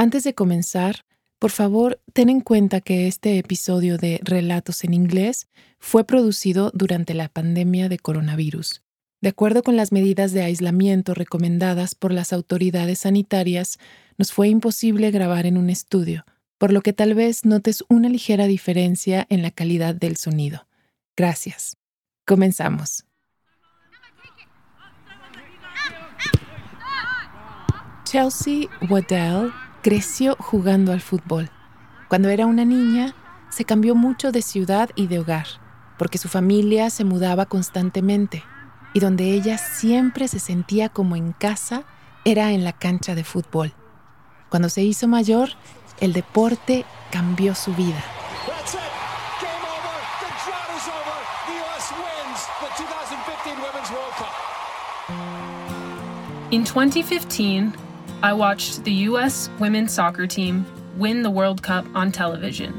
Antes de comenzar, por favor, ten en cuenta que este episodio de Relatos en inglés fue producido durante la pandemia de coronavirus. De acuerdo con las medidas de aislamiento recomendadas por las autoridades sanitarias, nos fue imposible grabar en un estudio, por lo que tal vez notes una ligera diferencia en la calidad del sonido. Gracias. Comenzamos. Chelsea Waddell creció jugando al fútbol. Cuando era una niña, se cambió mucho de ciudad y de hogar, porque su familia se mudaba constantemente, y donde ella siempre se sentía como en casa era en la cancha de fútbol. Cuando se hizo mayor, el deporte cambió su vida. In 2015, I watched the US women's soccer team win the World Cup on television.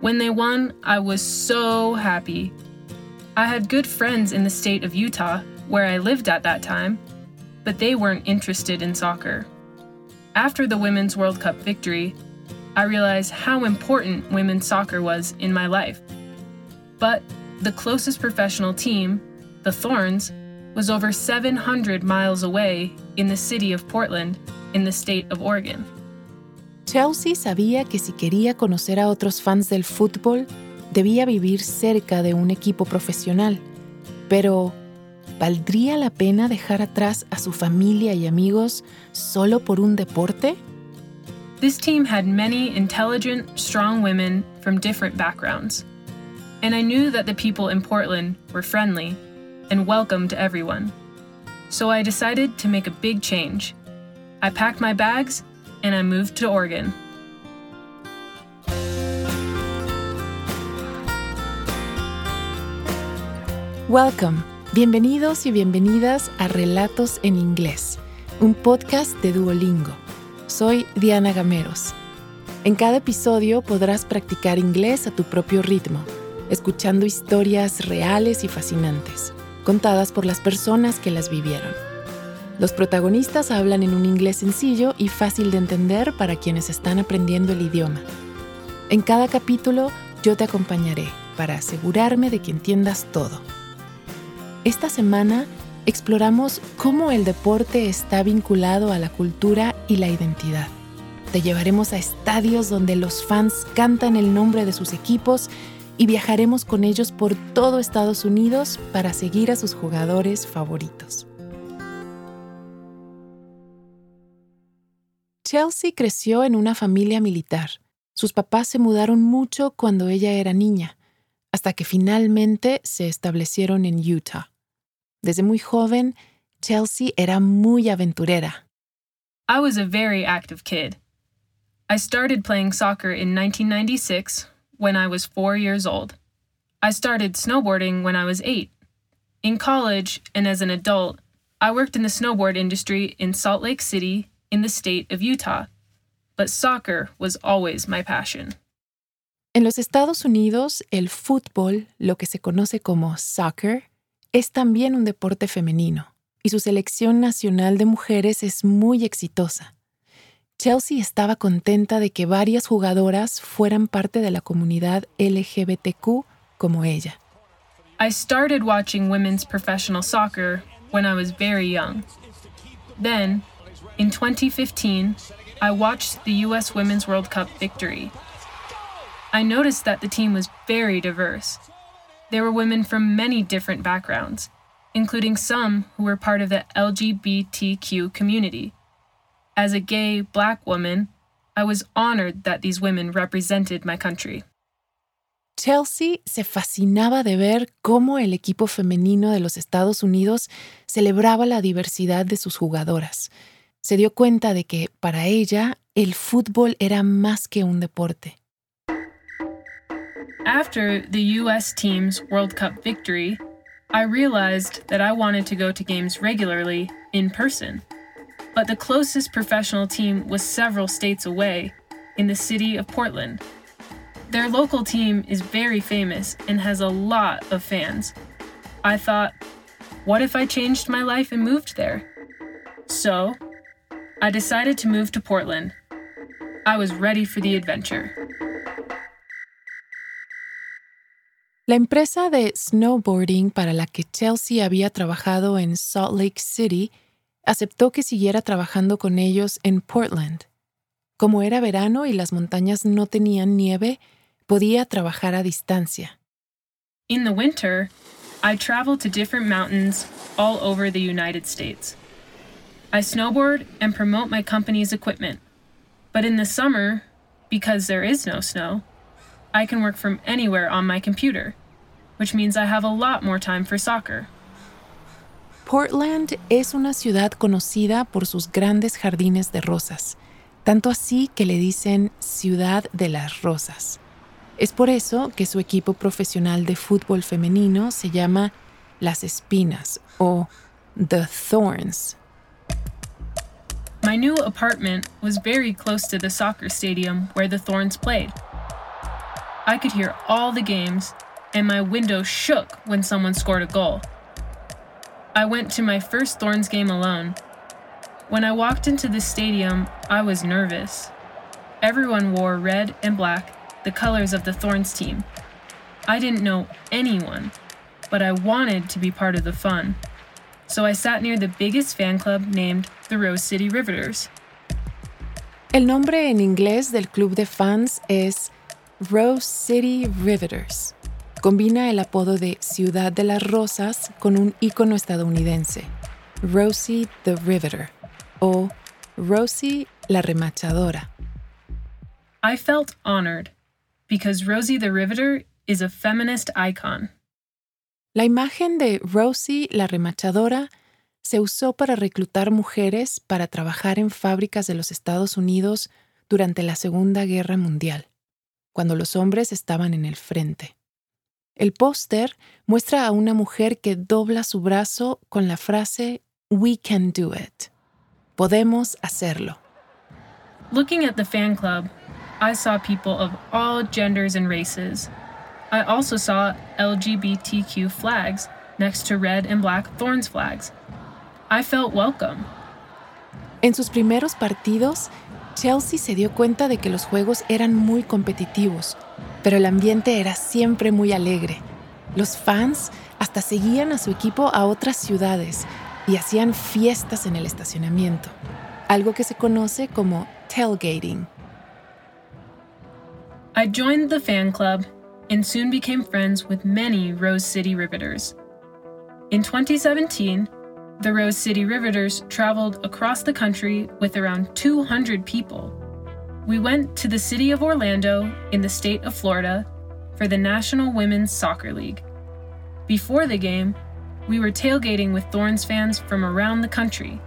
When they won, I was so happy. I had good friends in the state of Utah, where I lived at that time, but they weren't interested in soccer. After the Women's World Cup victory, I realized how important women's soccer was in my life. But the closest professional team, the Thorns, was over 700 miles away in the city of Portland, in the state of Oregon. Chelsea sabía que si quería conocer a otros fans del fútbol, debía vivir cerca de un equipo profesional. Pero, ¿valdría la pena dejar atrás a su familia y amigos solo por un deporte? This team had many intelligent, strong women from different backgrounds. And I knew that the people in Portland were friendly and welcomed everyone. So I decided to make a big change. I packed my bags and I moved to Oregon. Welcome. Bienvenidos y bienvenidas a Relatos en Inglés, un podcast de Duolingo. Soy Diana Gameros. En cada episodio podrás practicar inglés a tu propio ritmo, escuchando historias reales y fascinantes, contadas por las personas que las vivieron. Los protagonistas hablan en un inglés sencillo y fácil de entender para quienes están aprendiendo el idioma. En cada capítulo yo te acompañaré para asegurarme de que entiendas todo. Esta semana exploramos cómo el deporte está vinculado a la cultura y la identidad. Te llevaremos a estadios donde los fans cantan el nombre de sus equipos y viajaremos con ellos por todo Estados Unidos para seguir a sus jugadores favoritos. Chelsea creció en una familia militar. Sus papás se mudaron mucho cuando ella era niña, hasta que finalmente se establecieron en Utah. Desde muy joven, Chelsea era muy aventurera. I was a very active kid. I started playing soccer in 1996 when I was four years old. I started snowboarding when I was eight. In college and as an adult, I worked in the snowboard industry in Salt Lake City in the state of Utah. But soccer was always my passion. En los Estados Unidos, el fútbol, lo que se conoce como soccer, es también un deporte femenino y su selección nacional de mujeres es muy exitosa. Chelsea estaba contenta de que varias jugadoras fueran parte de la comunidad LGBTQ como ella. I started watching women's professional soccer when I was very young. Then, in 2015, I watched the US Women's World Cup victory. I noticed that the team was very diverse there were women from many different backgrounds, including some who were part of the LGBTQ community. As a gay black woman, I was honored that these women represented my country. Chelsea se fascinaba de ver cómo el equipo femenino de los Estados Unidos celebraba la diversidad de sus jugadoras. Se dio cuenta de que, para ella, el fútbol era más que un deporte. After the US team's World Cup victory, I realized that I wanted to go to games regularly in person. But the closest professional team was several states away, in the city of Portland. Their local team is very famous and has a lot of fans. I thought, what if I changed my life and moved there? So, I decided to move to Portland. I was ready for the adventure. La empresa de snowboarding para la que Chelsea había trabajado en Salt Lake City aceptó que siguiera trabajando con ellos en Portland. Como era verano y las montañas no tenían nieve, podía trabajar a distancia. In the winter, I travel to different mountains all over the United States. I snowboard and promote my company's equipment. But in the summer, because there is no snow, I can work from anywhere on my computer, which means I have a lot more time for soccer. Portland es una ciudad conocida por sus grandes jardines de rosas, tanto así que le dicen Ciudad de las Rosas. Es por eso que su equipo profesional de fútbol femenino se llama Las Espinas o The Thorns. My new apartment was very close to the soccer stadium where the Thorns played. I could hear all the games, and my window shook when someone scored a goal. I went to my first Thorns game alone. When I walked into the stadium, I was nervous. Everyone wore red and black, the colors of the Thorns team. I didn't know anyone, but I wanted to be part of the fun. So I sat near the biggest fan club named the Rose City Riveters. El nombre en inglés del club de fans es Rose City Riveters. Combina el apodo de Ciudad de las Rosas con un ícono estadounidense, Rosie the Riveter o Rosie la Remachadora. I felt honored because Rosie the Riveter is a feminist icon. La imagen de Rosie la Remachadora se usó para reclutar mujeres para trabajar en fábricas de los Estados Unidos durante la Segunda Guerra Mundial cuando los hombres estaban en el frente. El póster muestra a una mujer que dobla su brazo con la frase We can do it. Podemos hacerlo. Looking at the fan club, I saw people of all genders and races. I also saw LGBTQ flags next to red and black thorns flags. I felt welcome. En sus primeros partidos, Chelsea se dio cuenta de que los juegos eran muy competitivos, pero el ambiente era siempre muy alegre. Los fans hasta seguían a su equipo a otras ciudades y hacían fiestas en el estacionamiento, algo que se conoce como tailgating. I joined the fan club and soon became friends with many Rose City Riveters. In 2017, the Rose City Riveters traveled across the country with around 200 people. We went to the city of Orlando in the state of Florida for the National Women's Soccer League. Before the game, we were tailgating with Thorns fans from around the country.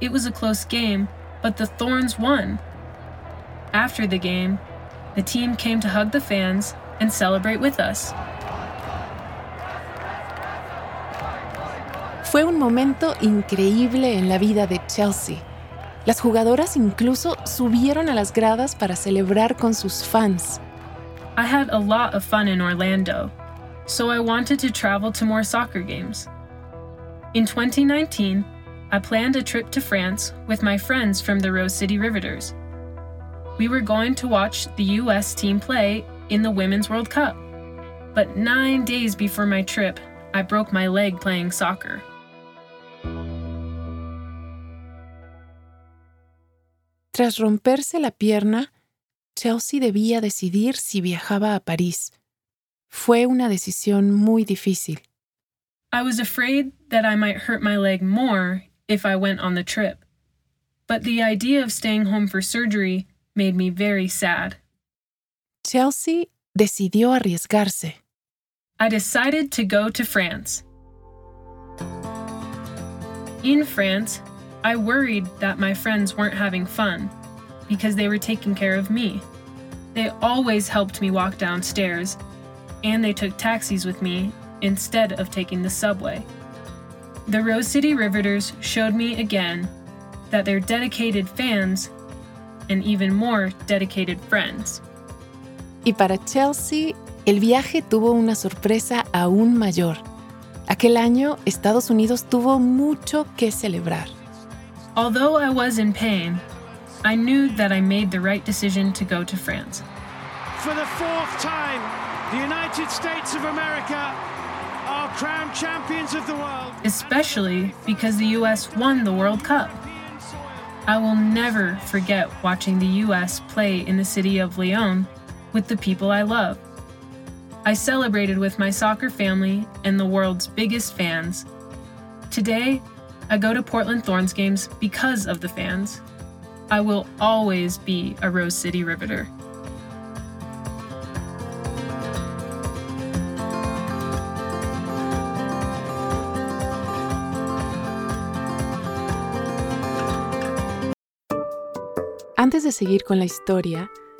It was a close game, but the Thorns won. After the game, the team came to hug the fans and celebrate with us. Fue un momento increíble en la vida de Chelsea. Las jugadoras incluso subieron a las gradas para celebrar con sus fans. I had a lot of fun in Orlando, so I wanted to travel to more soccer games. In 2019, I planned a trip to France with my friends from the Rose City Riveters. We were going to watch the US team play in the Women's World Cup. But nine days before my trip, I broke my leg playing soccer. Tras romperse la pierna, Chelsea debía decidir si viajaba a París. Fue una decisión muy difícil. I was afraid that I might hurt my leg more if I went on the trip. But the idea of staying home for surgery made me very sad. Chelsea decidió arriesgarse. I decided to go to France. In France, I worried that my friends weren't having fun because they were taking care of me. They always helped me walk downstairs, and they took taxis with me instead of taking the subway. The Rose City Riveters showed me again that they're dedicated fans and even more dedicated friends. Y para Chelsea, el viaje tuvo una sorpresa aún mayor. Aquel año, Estados Unidos tuvo mucho que celebrar. Although I was in pain, I knew that I made the right decision to go to France. For the fourth time, the United States of America are crowned champions of the world. Especially because the US won the World Cup. I will never forget watching the US play in the city of Lyon with the people I love. I celebrated with my soccer family and the world's biggest fans. Today, I go to Portland Thorns games because of the fans. I will always be a Rose City Riveter. Antes de seguir con la historia,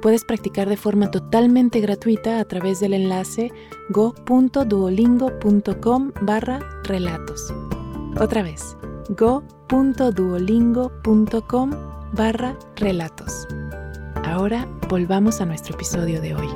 puedes practicar de forma totalmente gratuita a través del enlace go.duolingo.com barra relatos. Otra vez, go.duolingo.com barra relatos. Ahora volvamos a nuestro episodio de hoy.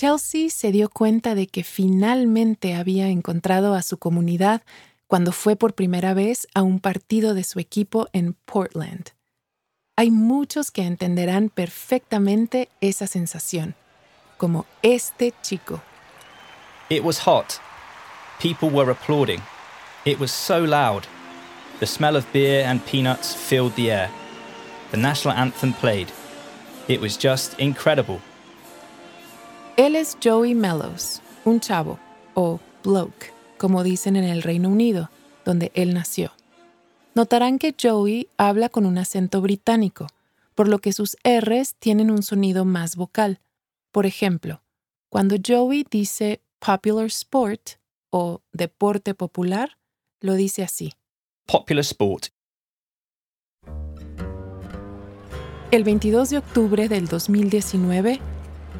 Chelsea se dio cuenta de que finalmente había encontrado a su comunidad cuando fue por primera vez a un partido de su equipo en Portland. Hay muchos que entenderán perfectamente esa sensación, como este chico. It was hot. People were applauding. It was so loud. The smell of beer and peanuts filled the air. The national anthem played. It was just incredible. Él es Joey Mellows, un chavo, o bloke, como dicen en el Reino Unido, donde él nació. Notarán que Joey habla con un acento británico, por lo que sus Rs tienen un sonido más vocal. Por ejemplo, cuando Joey dice popular sport o deporte popular, lo dice así. Popular sport. El 22 de octubre del 2019,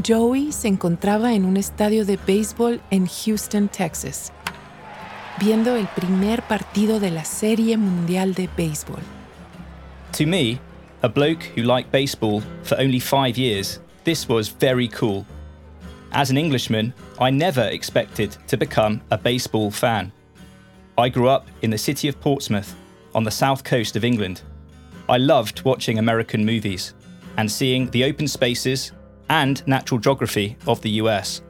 Joey se encontraba en un estadio de béisbol en Houston, Texas, viendo el primer partido de la Serie Mundial de Béisbol. To me, a bloke who liked baseball for only five years, this was very cool. As an Englishman, I never expected to become a baseball fan. I grew up in the city of Portsmouth, on the south coast of England. I loved watching American movies and seeing the open spaces and natural geography of the US.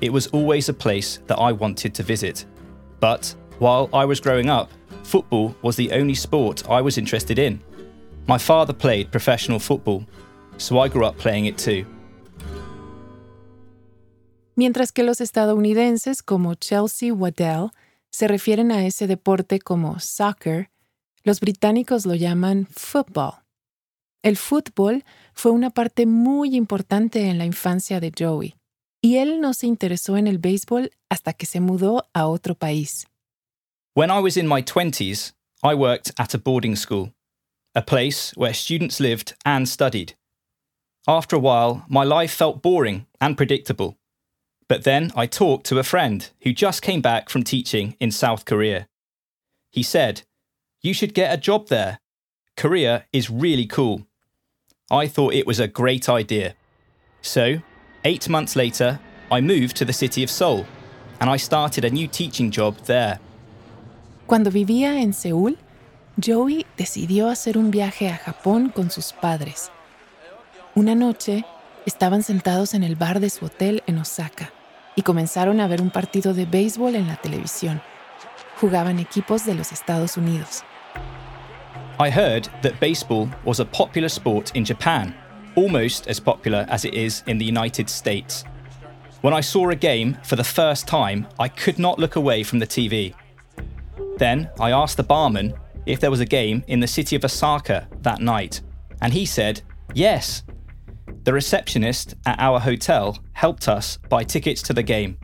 It was always a place that I wanted to visit. But while I was growing up, football was the only sport I was interested in. My father played professional football, so I grew up playing it too. Mientras que los estadounidenses como Chelsea Waddell se refieren a ese deporte como soccer, los británicos lo llaman football. El fútbol fue una parte muy importante en la infancia de Joey, y él no se interesó en el béisbol hasta que se mudó a otro país. When I was in my 20s, I worked at a boarding school, a place where students lived and studied. After a while, my life felt boring and predictable. But then I talked to a friend who just came back from teaching in South Korea. He said, You should get a job there. Korea is really cool. I thought it was a great idea. So, eight months later, I moved to the city of Seoul and I started a new teaching job there. Cuando vivía en Seúl, Joey decidió hacer un viaje a Japón con sus padres. Una noche, estaban sentados en el bar de su hotel en Osaka y comenzaron a ver un partido de béisbol en la televisión. Jugaban equipos de los Estados Unidos. I heard that baseball was a popular sport in Japan, almost as popular as it is in the United States. When I saw a game for the first time, I could not look away from the TV. Then I asked the barman if there was a game in the city of Osaka that night, and he said, yes. The receptionist at our hotel helped us buy tickets to the game.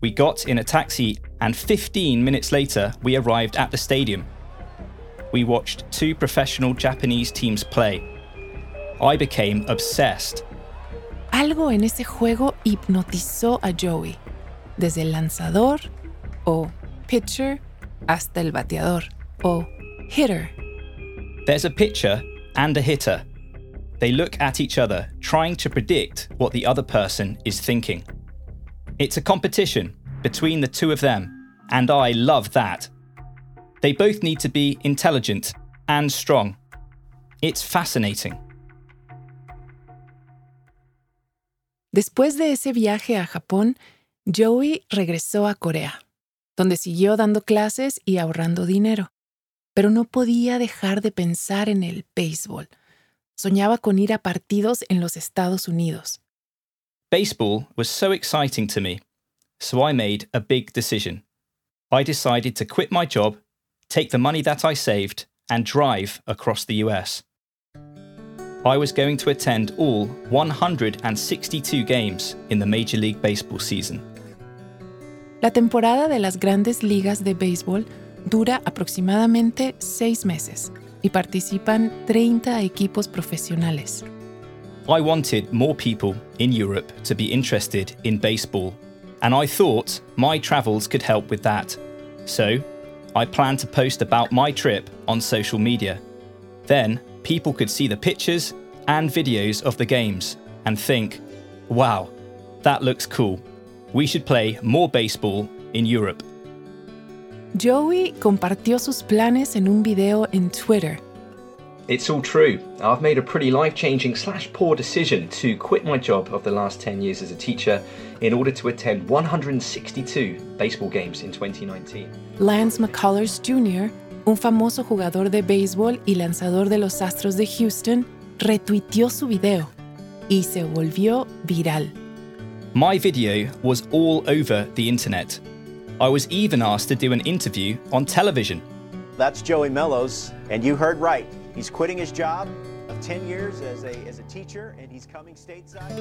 We got in a taxi and 15 minutes later, we arrived at the stadium. We watched two professional Japanese teams play. I became obsessed. Algo en ese juego hipnotizó a Joey, desde el lanzador o pitcher hasta el bateador o hitter. There's a pitcher and a hitter. They look at each other, trying to predict what the other person is thinking. It's a competition between the two of them, and I love that. They both need to be intelligent and strong. It's fascinating. Después de ese viaje a Japón, Joey regresó a Corea, donde siguió dando clases y ahorrando dinero. Pero no podía dejar de pensar en el béisbol. Soñaba con ir a partidos en los Estados Unidos. Baseball was so exciting to me, so I made a big decision. I decided to quit my job, take the money that I saved, and drive across the US. I was going to attend all 162 games in the Major League Baseball season. La temporada de las grandes ligas de béisbol dura aproximadamente seis meses y participan 30 equipos profesionales. I wanted more people in Europe to be interested in baseball, and I thought my travels could help with that. So, I planned to post about my trip on social media. Then, people could see the pictures and videos of the games and think, wow, that looks cool. We should play more baseball in Europe. Joey compartió sus planes en un video en Twitter. It's all true. I've made a pretty life changing slash poor decision to quit my job of the last 10 years as a teacher in order to attend 162 baseball games in 2019. Lance McCullers Jr., un famoso jugador de béisbol y lanzador de los Astros de Houston, retuiteó su video y se volvió viral. My video was all over the internet. I was even asked to do an interview on television. That's Joey Mellows, and you heard right. He's quitting his job of 10 years as a, as a teacher, and he's coming stateside.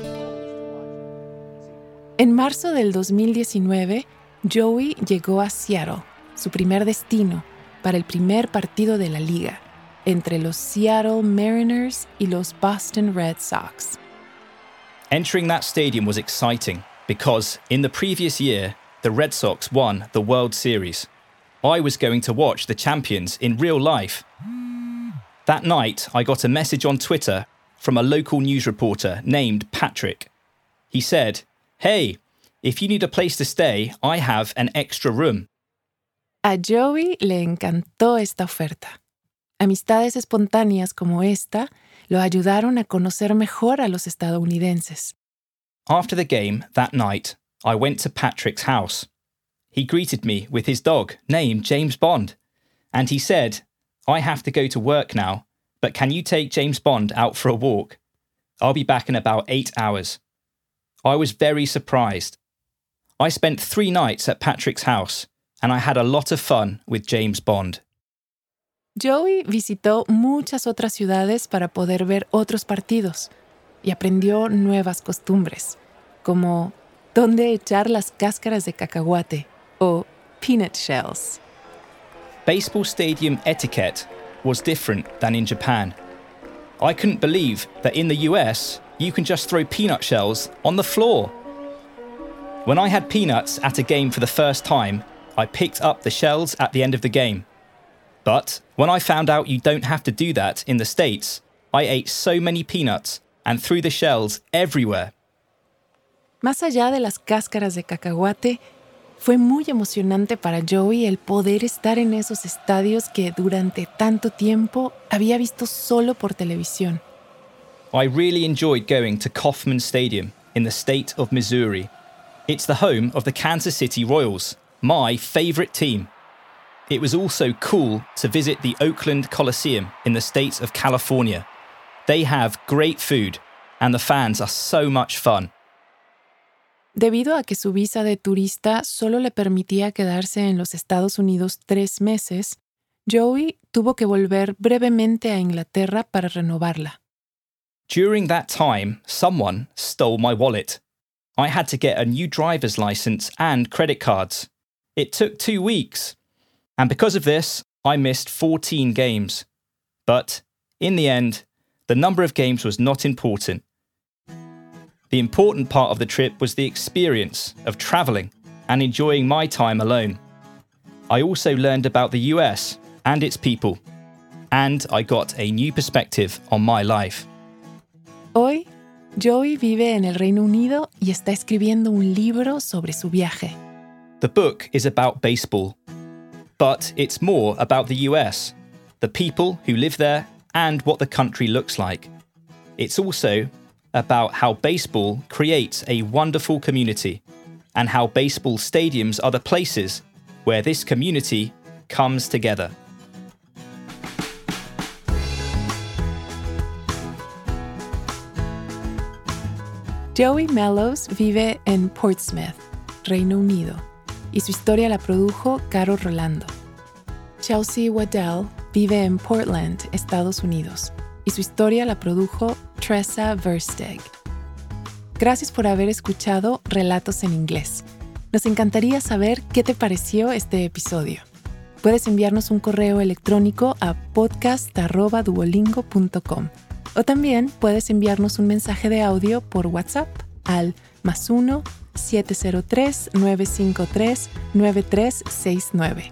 En marzo del 2019, Joey llegó a Seattle, su primer destino, para el primer partido de la liga, entre los Seattle Mariners y los Boston Red Sox. Entering that stadium was exciting because in the previous year, the Red Sox won the World Series. I was going to watch the champions in real life. That night, I got a message on Twitter from a local news reporter named Patrick. He said, Hey, if you need a place to stay, I have an extra room. A Joey le encantó esta oferta. Amistades espontáneas como esta lo ayudaron a conocer mejor a los estadounidenses. After the game that night, I went to Patrick's house. He greeted me with his dog, named James Bond, and he said, I have to go to work now, but can you take James Bond out for a walk? I'll be back in about eight hours. I was very surprised. I spent three nights at Patrick's house, and I had a lot of fun with James Bond. Joey visitó muchas otras ciudades para poder ver otros partidos y aprendió nuevas costumbres, como dónde echar las cáscaras de cacahuate o peanut shells. Baseball stadium etiquette was different than in Japan. I couldn't believe that in the US, you can just throw peanut shells on the floor. When I had peanuts at a game for the first time, I picked up the shells at the end of the game. But when I found out you don't have to do that in the States, I ate so many peanuts and threw the shells everywhere. Más allá de las cáscaras de cacahuate, fue muy emocionante para Joey el poder estar en esos estadios que durante tanto tiempo había visto solo por televisión. I really enjoyed going to Kauffman Stadium in the state of Missouri. It's the home of the Kansas City Royals, my favourite team. It was also cool to visit the Oakland Coliseum in the state of California. They have great food, and the fans are so much fun. Debido a que su visa de turista solo le permitía quedarse en los Estados Unidos tres meses, Joey tuvo que volver brevemente a Inglaterra para renovarla. During that time, someone stole my wallet. I had to get a new driver's license and credit cards. It took two weeks. And because of this, I missed 14 games. But in the end, the number of games was not important. The important part of the trip was the experience of travelling and enjoying my time alone. I also learned about the US and its people, and I got a new perspective on my life. Hoy, Joey vive en el Reino Unido y está escribiendo un libro sobre su viaje. The book is about baseball, but it's more about the US, the people who live there, and what the country looks like. It's also about how baseball creates a wonderful community and how baseball stadiums are the places where this community comes together. Joey Mellows vive en Portsmouth, Reino Unido, y su historia la produjo Caro Rolando. Chelsea Waddell vive en Portland, Estados Unidos, y su historia la produjo Tressa Versteg. Gracias por haber escuchado Relatos en Inglés. Nos encantaría saber qué te pareció este episodio. Puedes enviarnos un correo electrónico a podcast.duolingo.com o también puedes enviarnos un mensaje de audio por WhatsApp al más 1 703 953 9369.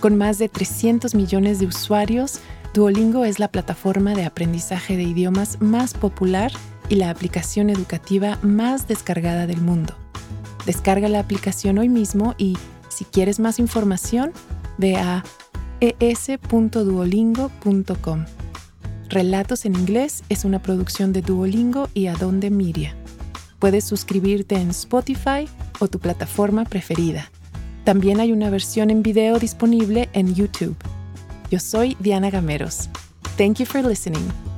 Con más de 300 millones de usuarios, Duolingo es la plataforma de aprendizaje de idiomas más popular y la aplicación educativa más descargada del mundo. Descarga la aplicación hoy mismo y, si quieres más información, ve a es.duolingo.com. Relatos en inglés es una producción de Duolingo y Adonde Miria. Puedes suscribirte en Spotify o tu plataforma preferida. También hay una versión en video disponible en YouTube. Yo soy Diana Gameros. Thank you for listening.